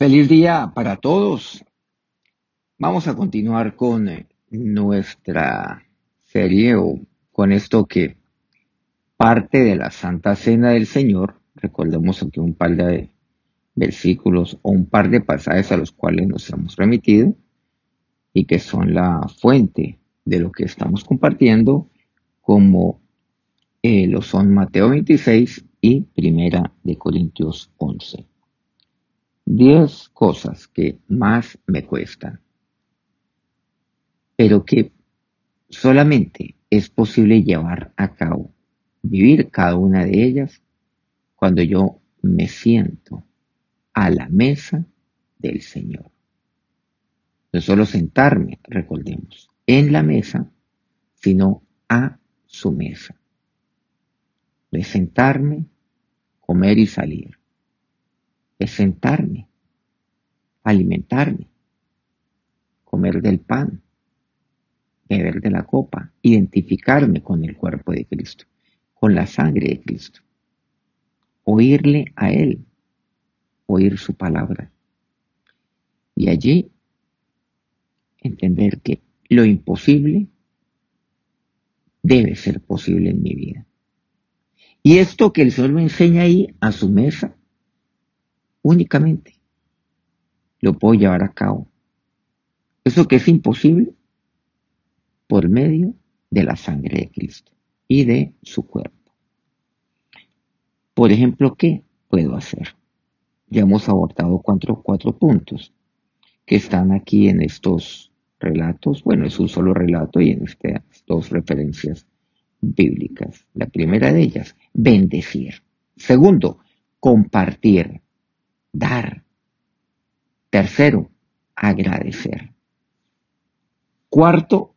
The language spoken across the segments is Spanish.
Feliz día para todos. Vamos a continuar con eh, nuestra serie o con esto que parte de la Santa Cena del Señor. Recordemos aquí un par de versículos o un par de pasajes a los cuales nos hemos remitido y que son la fuente de lo que estamos compartiendo como eh, lo son Mateo 26 y Primera de Corintios 11. Diez cosas que más me cuestan, pero que solamente es posible llevar a cabo, vivir cada una de ellas cuando yo me siento a la mesa del Señor. No solo sentarme, recordemos, en la mesa, sino a su mesa. De sentarme, comer y salir es sentarme, alimentarme, comer del pan, beber de la copa, identificarme con el cuerpo de Cristo, con la sangre de Cristo, oírle a Él, oír su palabra. Y allí entender que lo imposible debe ser posible en mi vida. Y esto que el Señor me enseña ahí a su mesa, únicamente lo puedo llevar a cabo. Eso que es imposible por medio de la sangre de Cristo y de su cuerpo. Por ejemplo, ¿qué puedo hacer? Ya hemos abordado cuatro, cuatro puntos que están aquí en estos relatos. Bueno, es un solo relato y en estas dos referencias bíblicas. La primera de ellas, bendecir. Segundo, compartir dar. Tercero, agradecer. Cuarto,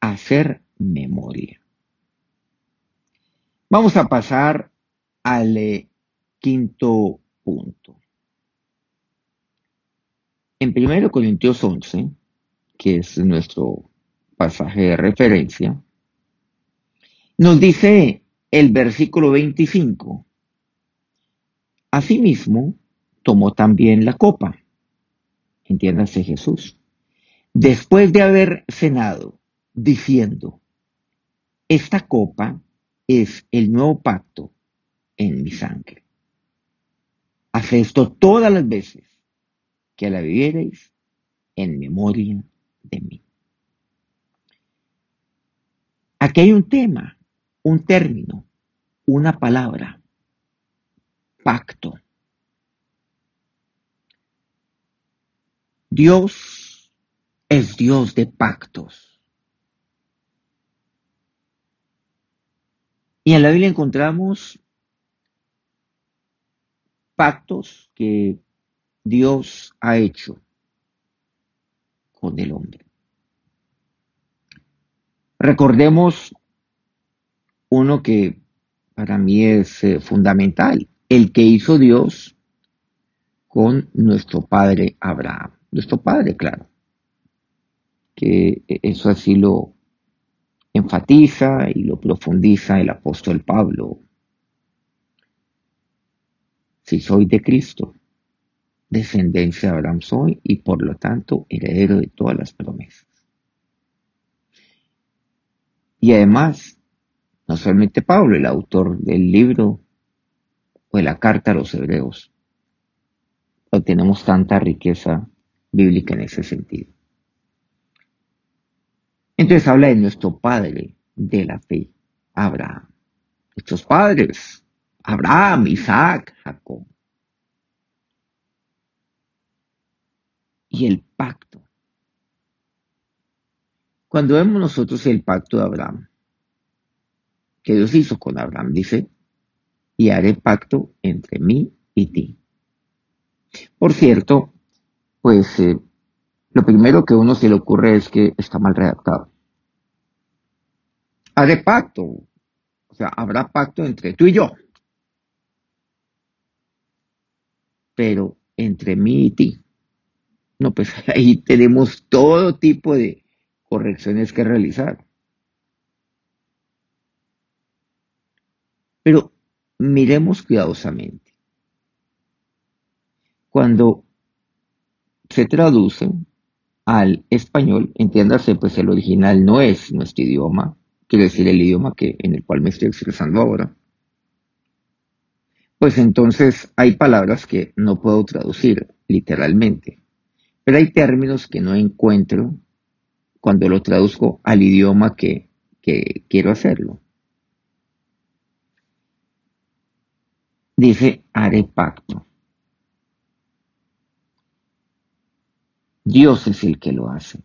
hacer memoria. Vamos a pasar al eh, quinto punto. En 1 Corintios 11, que es nuestro pasaje de referencia, nos dice el versículo 25, Asimismo, tomó también la copa, entiéndase Jesús, después de haber cenado, diciendo, esta copa es el nuevo pacto en mi sangre. Hace esto todas las veces que la vivierais en memoria de mí. Aquí hay un tema, un término, una palabra pacto. Dios es Dios de pactos. Y en la Biblia encontramos pactos que Dios ha hecho con el hombre. Recordemos uno que para mí es eh, fundamental el que hizo Dios con nuestro padre Abraham. Nuestro padre, claro. Que eso así lo enfatiza y lo profundiza el apóstol Pablo. Si soy de Cristo, descendencia de Abraham soy y por lo tanto heredero de todas las promesas. Y además, no solamente Pablo, el autor del libro de la carta a los hebreos. No tenemos tanta riqueza bíblica en ese sentido. Entonces habla de nuestro padre de la fe, Abraham. Nuestros padres, Abraham, Isaac, Jacob. Y el pacto. Cuando vemos nosotros el pacto de Abraham, que Dios hizo con Abraham, dice, y haré pacto entre mí y ti. Por cierto, pues eh, lo primero que a uno se le ocurre es que está mal redactado. Haré pacto, o sea, habrá pacto entre tú y yo. Pero entre mí y ti. No, pues ahí tenemos todo tipo de correcciones que realizar. Pero miremos cuidadosamente. cuando se traduce al español, entiéndase, pues el original no es nuestro idioma, quiere decir el idioma que, en el cual me estoy expresando ahora, pues entonces hay palabras que no puedo traducir literalmente, pero hay términos que no encuentro cuando lo traduzco al idioma que, que quiero hacerlo. Dice, haré pacto. Dios es el que lo hace.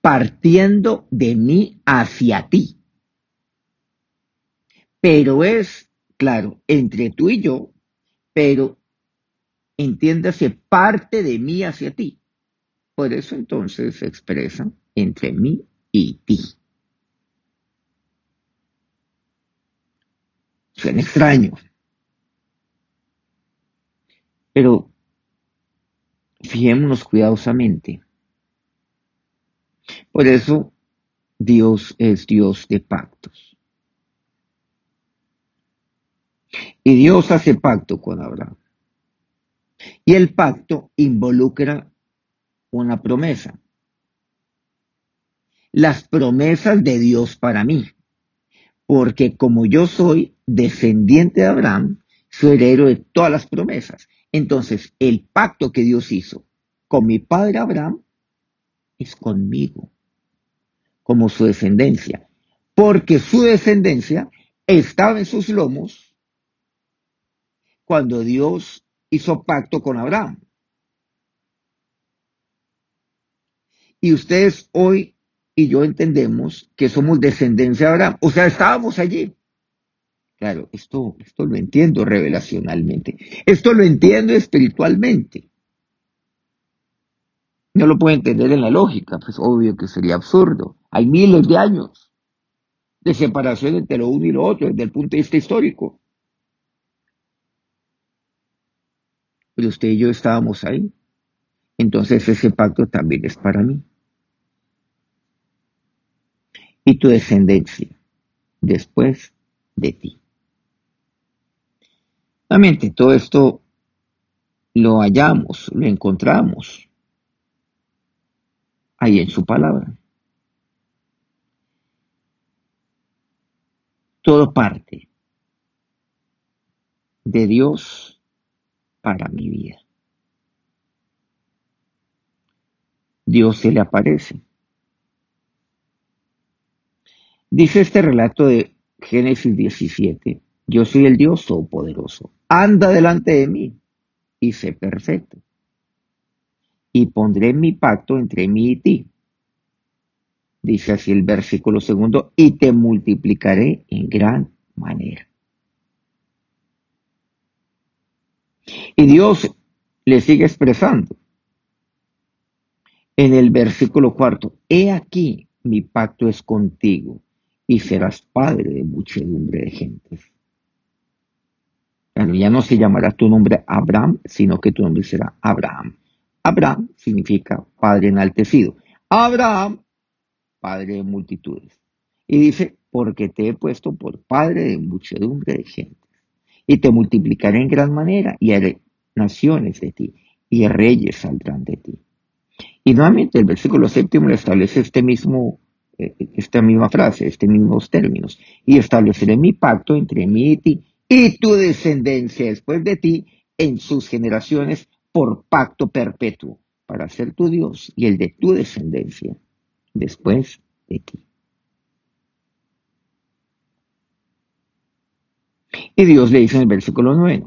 Partiendo de mí hacia ti. Pero es, claro, entre tú y yo, pero entiéndase parte de mí hacia ti. Por eso entonces se expresa entre mí y ti. Suena extraño. Pero Fijémonos cuidadosamente. Por eso Dios es Dios de pactos. Y Dios hace pacto con Abraham. Y el pacto involucra una promesa. Las promesas de Dios para mí. Porque como yo soy descendiente de Abraham, soy heredero de todas las promesas. Entonces, el pacto que Dios hizo con mi padre Abraham es conmigo, como su descendencia, porque su descendencia estaba en sus lomos cuando Dios hizo pacto con Abraham. Y ustedes hoy y yo entendemos que somos descendencia de Abraham, o sea, estábamos allí. Claro, esto, esto lo entiendo revelacionalmente. Esto lo entiendo espiritualmente. No lo puedo entender en la lógica, pues obvio que sería absurdo. Hay miles de años de separación entre lo uno y lo otro desde el punto de vista histórico. Pero usted y yo estábamos ahí. Entonces ese pacto también es para mí. Y tu descendencia después de ti. Nuevamente, todo esto lo hallamos, lo encontramos ahí en su palabra. Todo parte de Dios para mi vida. Dios se le aparece. Dice este relato de Génesis 17, yo soy el Dios Todopoderoso anda delante de mí y sé perfecto. Y pondré mi pacto entre mí y ti. Dice así el versículo segundo, y te multiplicaré en gran manera. Y Dios le sigue expresando en el versículo cuarto, he aquí mi pacto es contigo y serás padre de muchedumbre de gentes ya no se llamará tu nombre Abraham, sino que tu nombre será Abraham. Abraham significa padre enaltecido. Abraham, padre de multitudes. Y dice, porque te he puesto por padre de muchedumbre de gente. Y te multiplicaré en gran manera y haré naciones de ti y reyes saldrán de ti. Y nuevamente el versículo séptimo establece este mismo, eh, esta misma frase, estos mismos términos. Y estableceré mi pacto entre mí y ti y tu descendencia después de ti en sus generaciones por pacto perpetuo, para ser tu Dios y el de tu descendencia después de ti. Y Dios le dice en el versículo 9,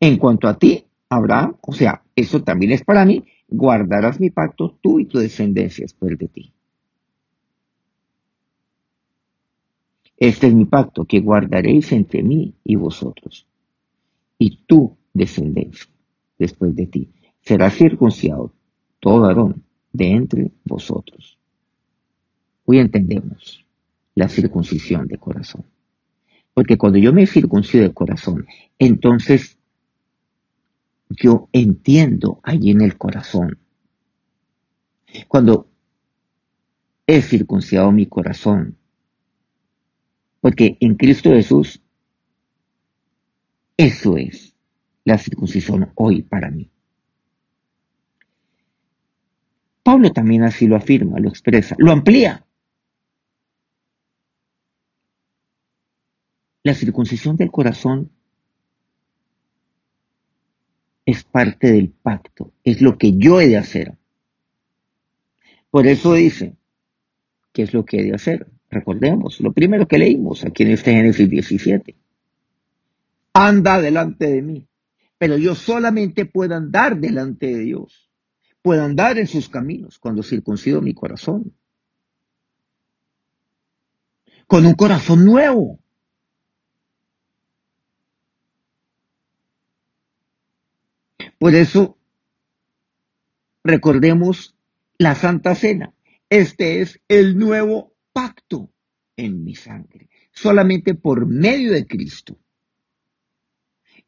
en cuanto a ti, Abraham, o sea, eso también es para mí, guardarás mi pacto tú y tu descendencia después de ti. Este es mi pacto que guardaréis entre mí y vosotros. Y tu descendencia, después de ti, será circuncidado todo varón de entre vosotros. Hoy entendemos la circuncisión de corazón. Porque cuando yo me circuncido de corazón, entonces yo entiendo allí en el corazón. Cuando he circuncidado mi corazón, porque en Cristo Jesús, eso es la circuncisión hoy para mí. Pablo también así lo afirma, lo expresa, lo amplía. La circuncisión del corazón es parte del pacto, es lo que yo he de hacer. Por eso dice, ¿qué es lo que he de hacer? Recordemos, lo primero que leímos aquí en este Génesis 17. Anda delante de mí, pero yo solamente puedo andar delante de Dios, puedo andar en sus caminos cuando circuncido mi corazón. Con un corazón nuevo, Por eso, recordemos la Santa Cena. Este es el nuevo pacto en mi sangre. Solamente por medio de Cristo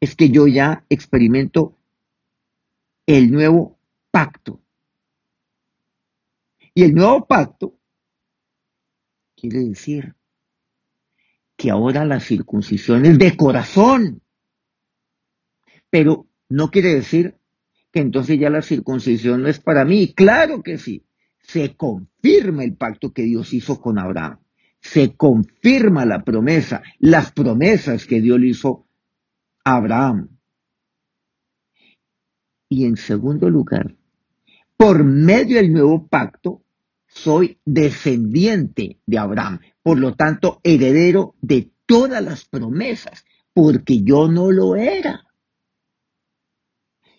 es que yo ya experimento el nuevo pacto. Y el nuevo pacto quiere decir que ahora la circuncisión es de corazón. Pero no quiere decir que entonces ya la circuncisión no es para mí. Claro que sí. Se confirma el pacto que Dios hizo con Abraham. Se confirma la promesa, las promesas que Dios le hizo a Abraham. Y en segundo lugar, por medio del nuevo pacto, soy descendiente de Abraham. Por lo tanto, heredero de todas las promesas, porque yo no lo era.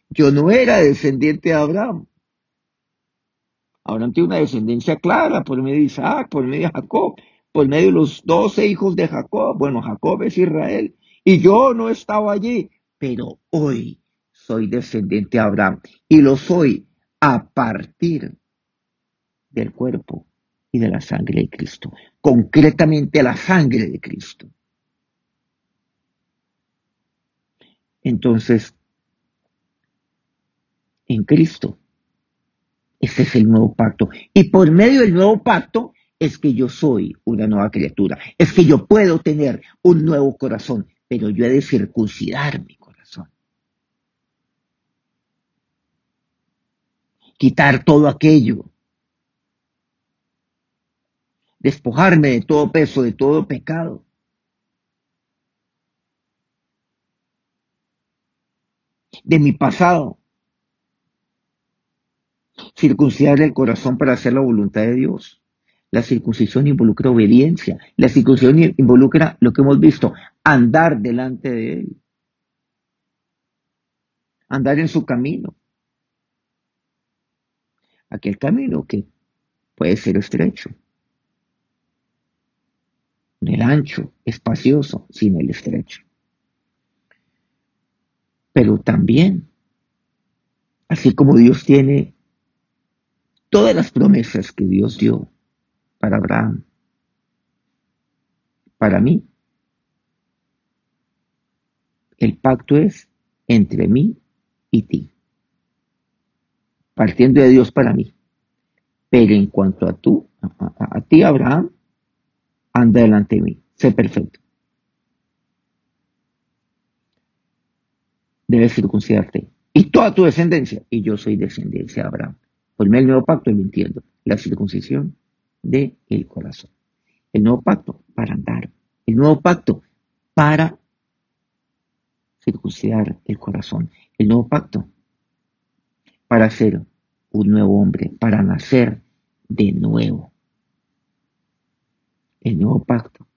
Yo no era descendiente de Abraham. Abraham tiene una descendencia clara por medio de Isaac, por medio de Jacob, por medio de los doce hijos de Jacob. Bueno, Jacob es Israel. Y yo no estaba allí, pero hoy soy descendiente de Abraham. Y lo soy a partir del cuerpo y de la sangre de Cristo. Concretamente la sangre de Cristo. Entonces, en Cristo. Ese es el nuevo pacto. Y por medio del nuevo pacto es que yo soy una nueva criatura. Es que yo puedo tener un nuevo corazón, pero yo he de circuncidar mi corazón. Quitar todo aquello. Despojarme de todo peso, de todo pecado. De mi pasado circuncidar el corazón para hacer la voluntad de Dios. La circuncisión involucra obediencia. La circuncisión involucra lo que hemos visto, andar delante de Él. Andar en su camino. Aquel camino que puede ser estrecho. El ancho, espacioso, sin el estrecho. Pero también, así como Dios tiene todas las promesas que Dios dio para Abraham, para mí. El pacto es entre mí y ti, partiendo de Dios para mí. Pero en cuanto a tú, a, ti Abraham, anda delante de mí, sé perfecto. Debes circuncidarte. Y toda tu descendencia, y yo soy descendencia de Abraham. Por el nuevo pacto, lo entiendo, la circuncisión del el corazón. El nuevo pacto para andar. El nuevo pacto para circuncidar el corazón. El nuevo pacto para ser un nuevo hombre, para nacer de nuevo. El nuevo pacto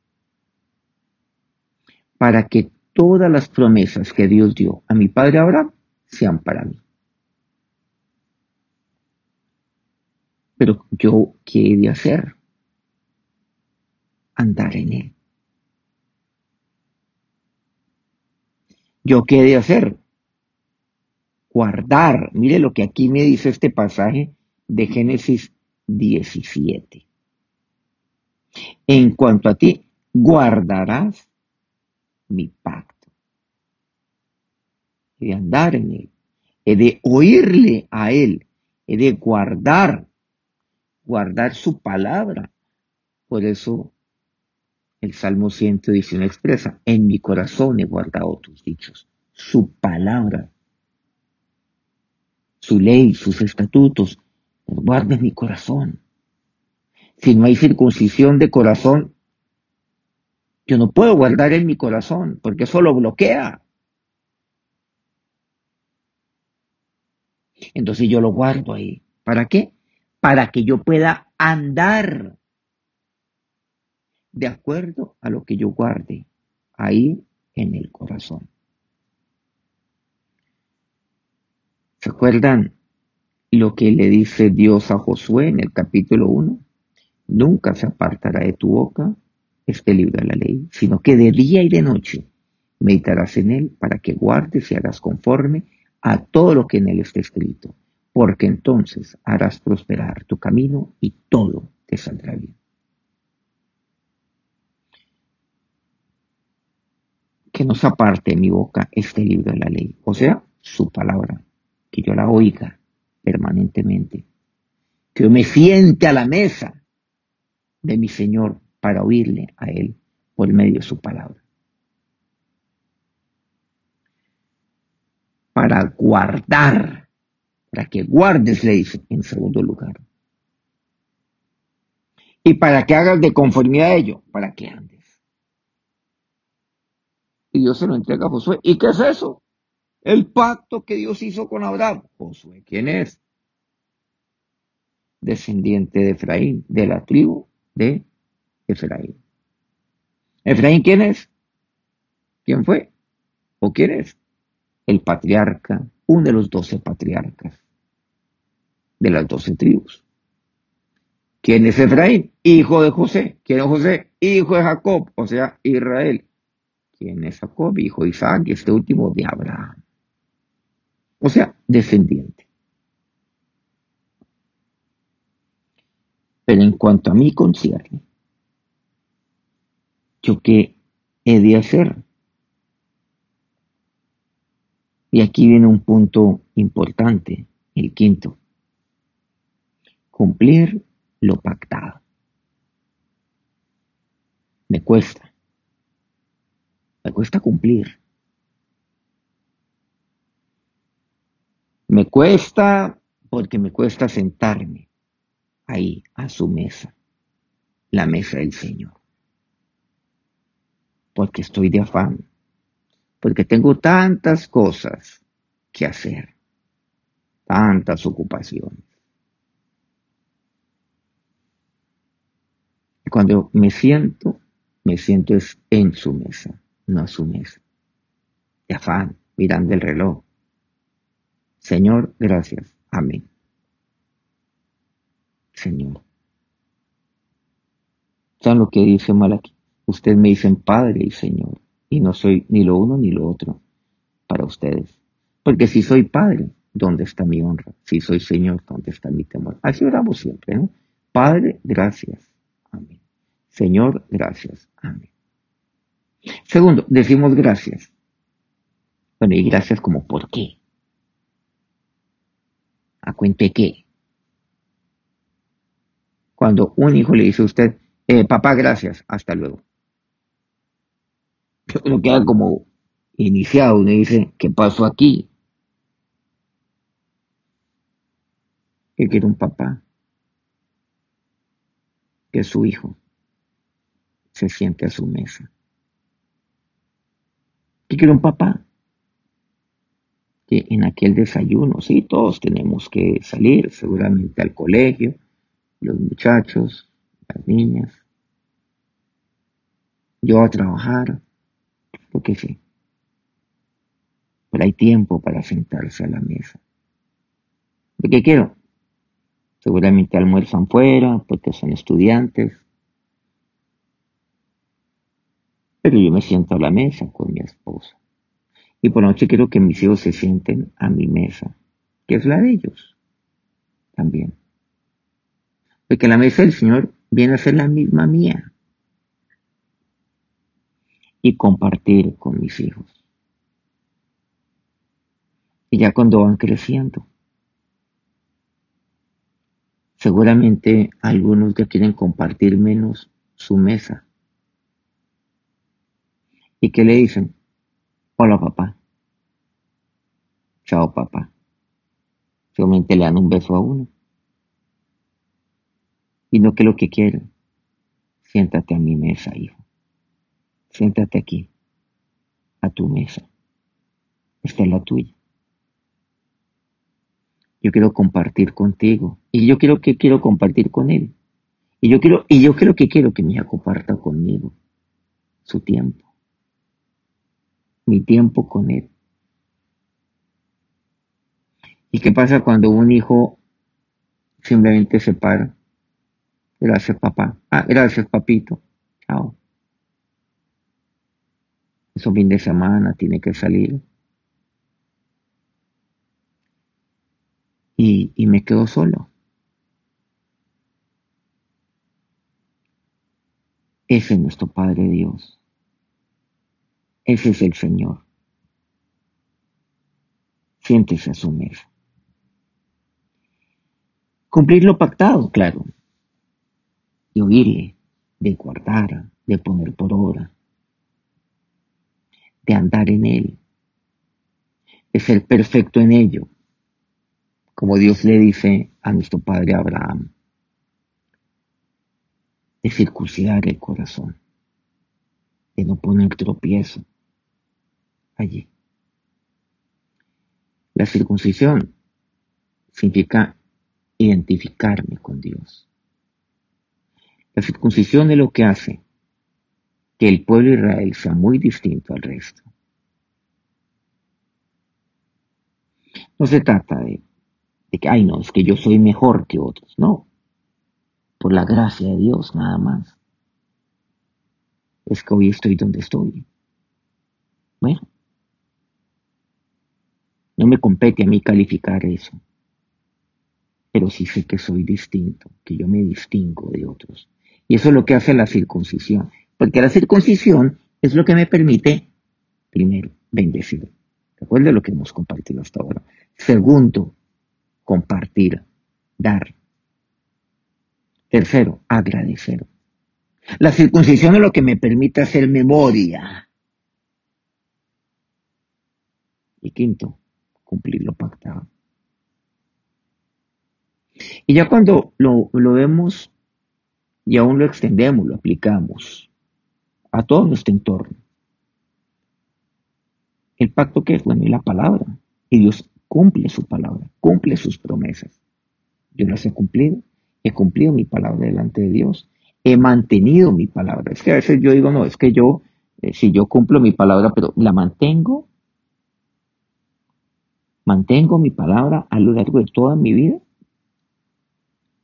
para que todas las promesas que Dios dio a mi padre Abraham sean para mí. Pero yo, ¿qué he de hacer? Andar en él. ¿Yo qué he de hacer? Guardar. Mire lo que aquí me dice este pasaje de Génesis 17. En cuanto a ti, guardarás mi pacto. He de andar en él. He de oírle a él. He de guardar guardar su palabra. Por eso el Salmo 119 expresa, en mi corazón he guardado tus dichos. su palabra, su ley, sus estatutos, los guarde en mi corazón. Si no hay circuncisión de corazón, yo no puedo guardar en mi corazón, porque eso lo bloquea. Entonces yo lo guardo ahí. ¿Para qué? Para que yo pueda andar de acuerdo a lo que yo guarde ahí en el corazón. ¿Se acuerdan lo que le dice Dios a Josué en el capítulo 1? Nunca se apartará de tu boca este libro de la ley, sino que de día y de noche meditarás en él para que guardes y hagas conforme a todo lo que en él está escrito, porque entonces harás prosperar tu camino y todo te saldrá bien. Que no se aparte de mi boca este libro de la ley, o sea, su palabra, que yo la oiga permanentemente, que yo me siente a la mesa de mi Señor para oírle a Él por medio de su palabra. Para guardar, para que guardes, le dice en segundo lugar. Y para que hagas de conformidad a ello, para que andes. Y Dios se lo entrega a Josué. ¿Y qué es eso? El pacto que Dios hizo con Abraham. Josué, ¿quién es? Descendiente de Efraín, de la tribu de Efraín. ¿Efraín quién es? ¿Quién fue? ¿O quién es? El patriarca, uno de los doce patriarcas de las doce tribus. ¿Quién es Efraín? Hijo de José. ¿Quién es José? Hijo de Jacob, o sea, Israel. ¿Quién es Jacob? Hijo de Isaac y este último de Abraham o sea, descendiente. Pero en cuanto a mí concierne, ¿yo qué he de hacer? Y aquí viene un punto importante, el quinto. Cumplir lo pactado. Me cuesta. Me cuesta cumplir. Me cuesta porque me cuesta sentarme ahí a su mesa, la mesa del Señor. Porque estoy de afán, porque tengo tantas cosas que hacer, tantas ocupaciones. Cuando me siento, me siento es en su mesa, no a su mesa. De afán, mirando el reloj Señor, gracias. Amén. Señor. ¿Saben lo que dice Malaquí? Ustedes me dicen Padre y Señor, y no soy ni lo uno ni lo otro para ustedes. Porque si soy Padre, ¿dónde está mi honra? Si soy Señor, ¿dónde está mi temor? Así oramos siempre, ¿no? Padre, gracias. Amén. Señor, gracias. Amén. Segundo, decimos gracias. Bueno, y gracias como por qué. ¿A cuente qué? Cuando un hijo le dice a usted, eh, papá, gracias, hasta luego. Uno queda como iniciado, uno dice, ¿qué pasó aquí? ¿Qué quiere un papá? Que su hijo se siente a su mesa. ¿Qué quiere un papá? que en aquel desayuno, sí, todos tenemos que salir seguramente al colegio, los muchachos, las niñas, yo a trabajar, lo que sí. Pero hay tiempo para sentarse a la mesa. ¿De qué quiero? Seguramente almuerzan fuera porque son estudiantes. Pero yo me siento a la mesa con mi esposa. Y por la noche quiero que mis hijos se sienten a mi mesa, que es la de ellos también. Porque la mesa del Señor viene a ser la misma mía. Y compartir con mis hijos. Y ya cuando van creciendo, seguramente algunos ya quieren compartir menos su mesa. ¿Y qué le dicen? Hola papá. chao papá. Solamente le dan un beso a uno. Y no que lo que quiero. Siéntate a mi mesa, hijo. Siéntate aquí, a tu mesa. Esta es la tuya. Yo quiero compartir contigo. Y yo quiero que quiero compartir con él. Y yo quiero, y yo creo que quiero que mi hija comparta conmigo su tiempo. Mi tiempo con él. ¿Y qué pasa cuando un hijo simplemente se para? Gracias, papá. Ah, gracias, papito. Chao. Es un fin de semana, tiene que salir. Y, y me quedo solo. Ese es nuestro Padre Dios. Ese es el Señor. Siéntese a su mesa. Cumplir lo pactado, claro. De oírle, de guardar, de poner por obra, de andar en él, de ser perfecto en ello, como Dios le dice a nuestro padre Abraham, de circuncidar el corazón, de no poner tropiezo allí. La circuncisión significa identificarme con Dios. La circuncisión es lo que hace que el pueblo de Israel sea muy distinto al resto. No se trata de, de, que, ay no, es que yo soy mejor que otros, no. Por la gracia de Dios nada más. Es que hoy estoy donde estoy. Bueno, no me compete a mí calificar eso pero sí sé que soy distinto, que yo me distingo de otros. Y eso es lo que hace la circuncisión, porque la circuncisión es lo que me permite, primero, bendecir. Recuerda lo que hemos compartido hasta ahora. Segundo, compartir, dar. Tercero, agradecer. La circuncisión es lo que me permite hacer memoria. Y quinto, cumplir lo pactado. Y ya cuando lo, vemos y aún lo extendemos, lo aplicamos a todo nuestro entorno. El pacto que es, bueno, y la palabra. Y Dios cumple su palabra, cumple sus promesas. Yo las he cumplido, he cumplido mi palabra delante de Dios, he mantenido mi palabra. Es que a veces yo digo, no, es que yo, eh, si yo cumplo mi palabra, pero la mantengo, mantengo mi palabra a lo largo de toda mi vida.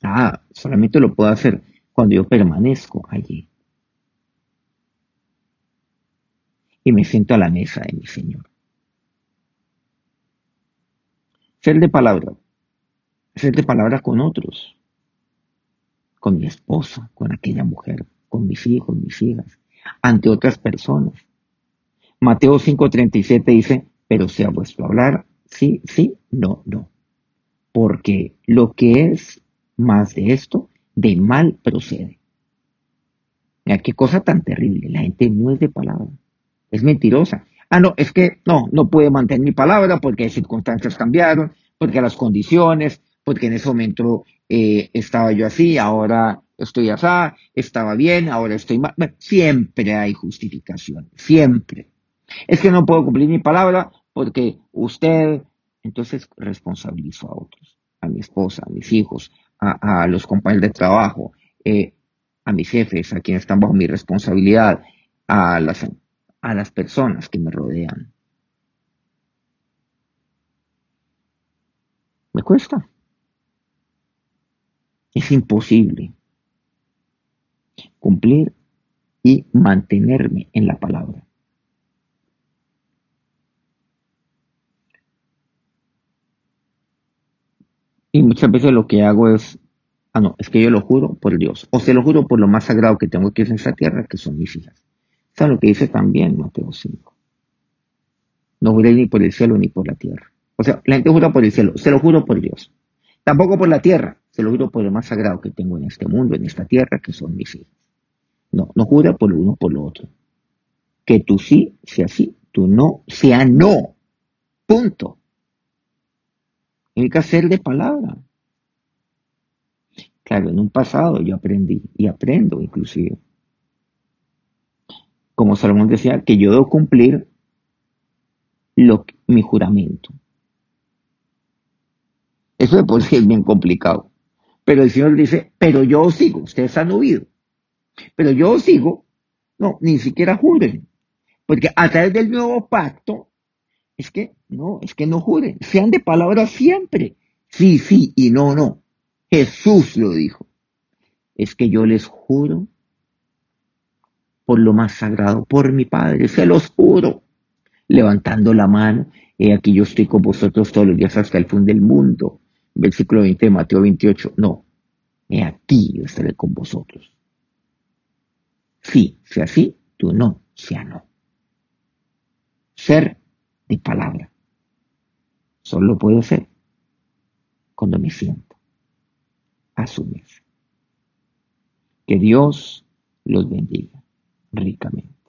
Ah, solamente lo puedo hacer cuando yo permanezco allí. Y me siento a la mesa de mi Señor. Ser de palabra. Ser de palabra con otros. Con mi esposa, con aquella mujer, con mis hijos, mis hijas, ante otras personas. Mateo 5:37 dice, pero sea vuestro hablar, sí, sí, no, no. Porque lo que es más de esto, de mal procede. Mira, qué cosa tan terrible. La gente no es de palabra. Es mentirosa. Ah, no, es que no, no puede mantener mi palabra porque las circunstancias cambiaron, porque las condiciones, porque en ese momento eh, estaba yo así, ahora estoy así, estaba bien, ahora estoy mal. siempre hay justificación, siempre. Es que no puedo cumplir mi palabra porque usted, entonces responsabilizo a otros, a mi esposa, a mis hijos, a, los compañeros de trabajo, eh, a mis jefes, a quienes están bajo mi responsabilidad, a las, a las personas que me rodean. Me cuesta. Es imposible cumplir y mantenerme en la palabra. Y muchas veces lo que hago es, ah, no, es que yo lo juro por Dios, o se lo juro por lo más sagrado que tengo aquí en esta tierra, que son mis hijas. Es lo que dice también Mateo 5. No juré ni por el cielo ni por la tierra. O sea, la gente jura por el cielo, se lo juro por Dios. Tampoco por la tierra, se lo juro por lo más sagrado que tengo en este mundo, en esta tierra, que son mis hijas. No, no jura por lo uno por lo otro. Que tú sí sea sí, tú no sea no. Punto. Significa ser de palabra. Claro, en un pasado yo aprendí y aprendo inclusive. Como Salomón decía, que yo debo cumplir lo, mi juramento. Eso de por sí es bien complicado. Pero el Señor dice, pero yo sigo, ustedes han oído. Pero yo sigo, no, ni siquiera juren. Porque a través del nuevo pacto, es que no, es que no juren, sean de palabra siempre. Sí, sí y no, no. Jesús lo dijo. Es que yo les juro por lo más sagrado, por mi Padre, se los juro. Levantando la mano, he aquí yo estoy con vosotros todos los días hasta el fin del mundo. Versículo 20 de Mateo 28. No, he aquí yo estaré con vosotros. Sí, sea sí, tú no, sea no. Ser de palabra. Solo puedo ser cuando me siento a su. Que Dios los bendiga ricamente.